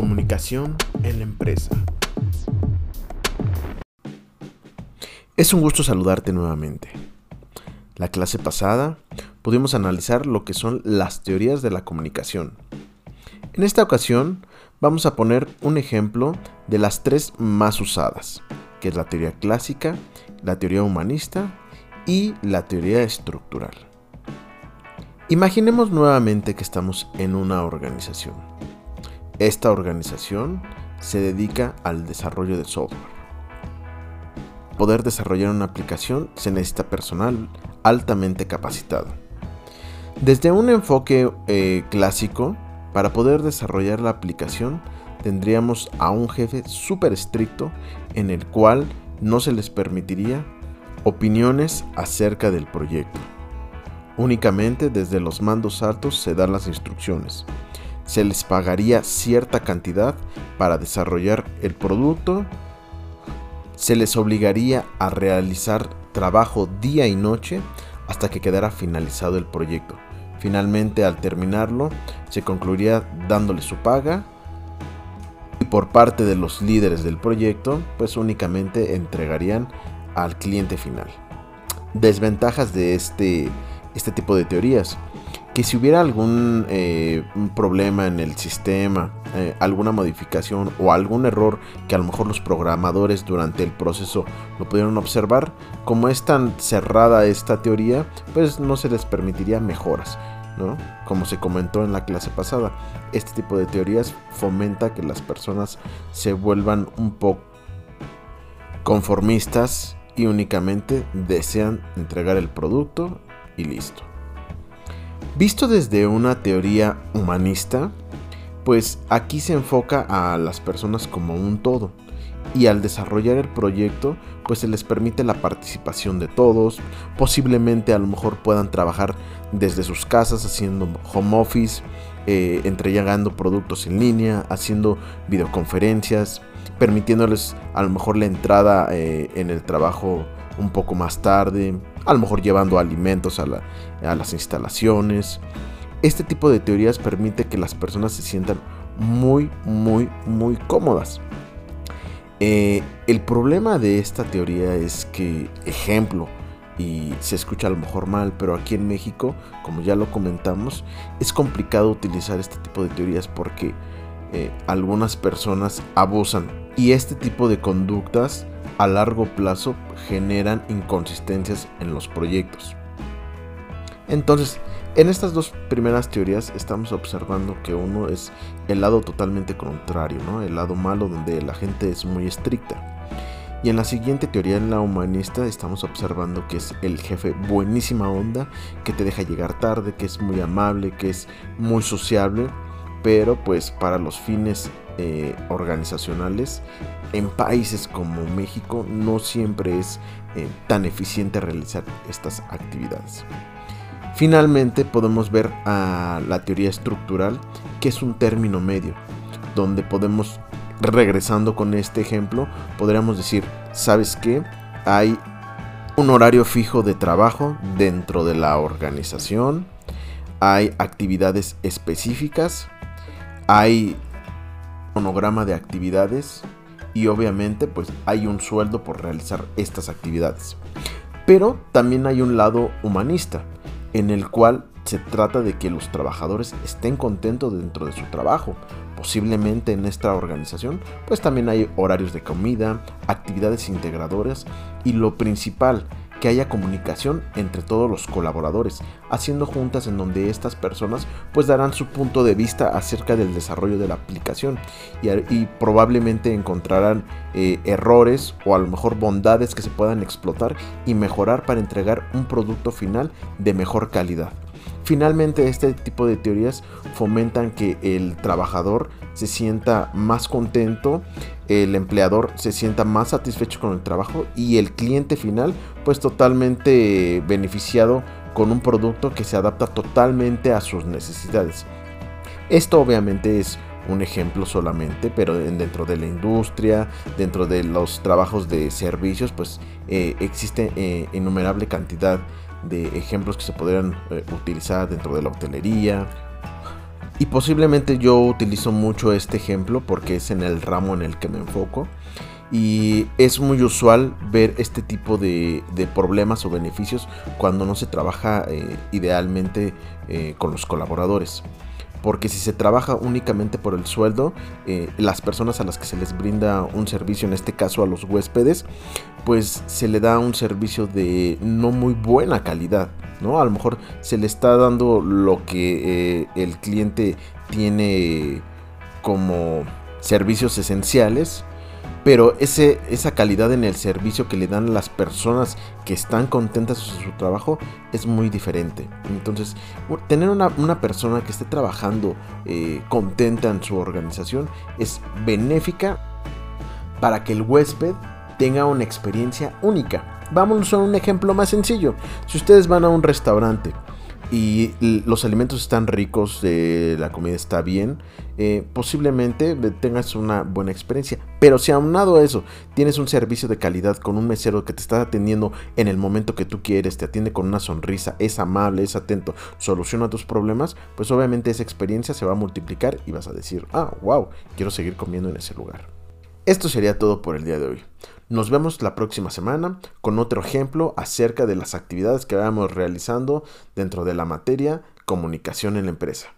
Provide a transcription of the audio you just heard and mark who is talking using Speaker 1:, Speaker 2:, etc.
Speaker 1: Comunicación en la empresa. Es un gusto saludarte nuevamente. La clase pasada pudimos analizar lo que son las teorías de la comunicación. En esta ocasión vamos a poner un ejemplo de las tres más usadas, que es la teoría clásica, la teoría humanista y la teoría estructural. Imaginemos nuevamente que estamos en una organización. Esta organización se dedica al desarrollo de software. Poder desarrollar una aplicación se necesita personal altamente capacitado. Desde un enfoque eh, clásico, para poder desarrollar la aplicación tendríamos a un jefe súper estricto en el cual no se les permitiría opiniones acerca del proyecto. Únicamente desde los mandos altos se dan las instrucciones se les pagaría cierta cantidad para desarrollar el producto, se les obligaría a realizar trabajo día y noche hasta que quedara finalizado el proyecto. Finalmente, al terminarlo, se concluiría dándole su paga y por parte de los líderes del proyecto, pues únicamente entregarían al cliente final. Desventajas de este, este tipo de teorías que si hubiera algún eh, problema en el sistema, eh, alguna modificación o algún error que a lo mejor los programadores durante el proceso lo pudieron observar, como es tan cerrada esta teoría, pues no se les permitiría mejoras. ¿no? Como se comentó en la clase pasada, este tipo de teorías fomenta que las personas se vuelvan un poco conformistas y únicamente desean entregar el producto y listo. Visto desde una teoría humanista, pues aquí se enfoca a las personas como un todo. Y al desarrollar el proyecto pues se les permite la participación de todos, posiblemente a lo mejor puedan trabajar desde sus casas haciendo home office, eh, entregando productos en línea, haciendo videoconferencias, permitiéndoles a lo mejor la entrada eh, en el trabajo un poco más tarde, a lo mejor llevando alimentos a, las instalaciones. Este tipo de teorías permite que las personas se sientan muy, muy, muy cómodas. Eh, el problema de esta teoría es que, ejemplo, y se escucha a lo mejor mal, pero aquí en México, como ya lo comentamos, es complicado utilizar este tipo de teorías porque eh, algunas personas abusan y este tipo de conductas a largo plazo generan inconsistencias en los proyectos. Entonces, en estas dos primeras teorías estamos observando que uno es el lado totalmente contrario, ¿no? el lado malo donde la gente es muy estricta. Y en la siguiente teoría, en la humanista, estamos observando que es el jefe buenísima onda, que te deja llegar tarde, que es muy amable, que es muy sociable, pero pues para los fines eh, organizacionales en países como México no siempre es eh, tan eficiente realizar estas actividades. Finalmente podemos ver a la teoría estructural, que es un término medio, donde podemos, regresando con este ejemplo, podríamos decir, ¿sabes qué? Hay un horario fijo de trabajo dentro de la organización, hay actividades específicas, hay monograma de actividades y obviamente pues hay un sueldo por realizar estas actividades. Pero también hay un lado humanista en el cual se trata de que los trabajadores estén contentos dentro de su trabajo. Posiblemente en esta organización pues también hay horarios de comida, actividades integradoras y lo principal que haya comunicación entre todos los colaboradores, haciendo juntas en donde estas personas pues darán su punto de vista acerca del desarrollo de la aplicación y, probablemente encontrarán eh, errores o a lo mejor bondades que se puedan explotar y mejorar para entregar un producto final de mejor calidad. Finalmente, este tipo de teorías fomentan que el trabajador se sienta más contento, el empleador se sienta más satisfecho con el trabajo y el cliente final pues totalmente beneficiado con un producto que se adapta totalmente a sus necesidades. Esto obviamente es un ejemplo solamente, pero dentro de la industria, dentro de los trabajos de servicios, pues eh, existe eh, innumerable cantidad de ejemplos que se podrían eh, utilizar dentro de la hotelería Y posiblemente yo utilizo mucho este ejemplo porque es en el ramo en el que me enfoco. Y es muy usual ver este tipo de, problemas o beneficios cuando no se trabaja eh, idealmente eh, con los colaboradores. Porque si se trabaja únicamente por el sueldo, eh, las personas a las que se les brinda un servicio, en este caso a los huéspedes, pues se le da un servicio de no muy buena calidad, ¿no? A lo mejor se le está dando lo que el cliente tiene como servicios esenciales, pero ese, esa calidad en el servicio que le dan las personas que están contentas en su trabajo es muy diferente. Entonces, tener una, persona que esté trabajando eh, contenta en su organización es benéfica para que el huésped tenga una experiencia única. Vamos a un ejemplo más sencillo. Si ustedes van a un restaurante y los alimentos están ricos, la comida está bien, eh, posiblemente tengas una buena experiencia. Pero si aunado a eso tienes un servicio de calidad con un mesero que te está atendiendo en el momento que tú quieres, te atiende con una sonrisa, es amable, es atento, soluciona tus problemas, pues obviamente esa experiencia se va a multiplicar y vas a decir, ah, wow, quiero seguir comiendo en ese lugar. Esto sería todo por el día de hoy. Nos vemos la próxima semana con otro ejemplo acerca de las actividades que vamos realizando dentro de la materia comunicación en la empresa.